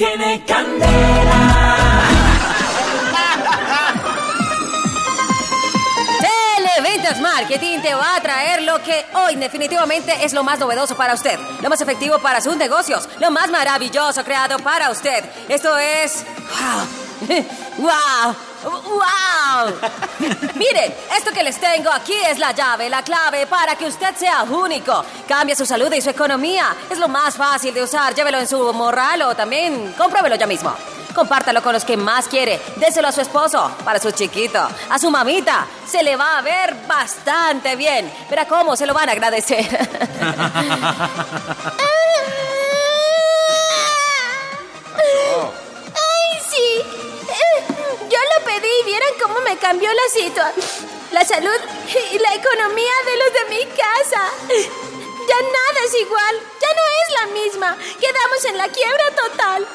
tiene candela. Marketing te va a traer lo que hoy definitivamente es lo más novedoso para usted, lo más efectivo para sus negocios, lo más maravilloso creado para usted. Esto es... ¡Wow! ¡Wow! ¡Wow! Miren, esto que les tengo aquí es la llave, la clave para que usted sea único. Cambia su salud y su economía. Es lo más fácil de usar. Llévelo en su morral o también compruébelo ya mismo. Compártalo con los que más quiere. Déselo a su esposo, para su chiquito, a su mamita. Se le va a ver bastante bien. Verá cómo se lo van a agradecer. ¡Ay, sí! Yo lo pedí y vieran cómo me cambió la situación. La salud y la economía de los de mi casa. Ya nada es igual. Ya no es la misma. Quedamos en la quiebra total.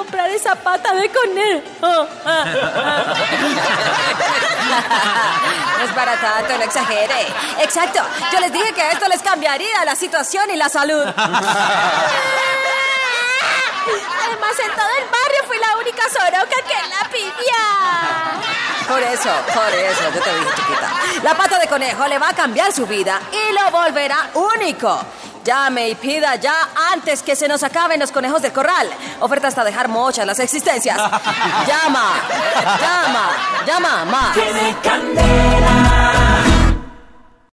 Comprar esa pata de conejo. No es para tanto, no exagere. Exacto. Yo les dije que esto les cambiaría la situación y la salud. Además, en todo el barrio fui la única soroca que la pidió. Por eso, por eso, yo te dije, chiquita. La pata de conejo le va a cambiar su vida y lo volverá único. Llame y pida ya antes que se nos acaben los conejos del corral. Oferta hasta dejar mochas las existencias. Llama, llama, llama, candela.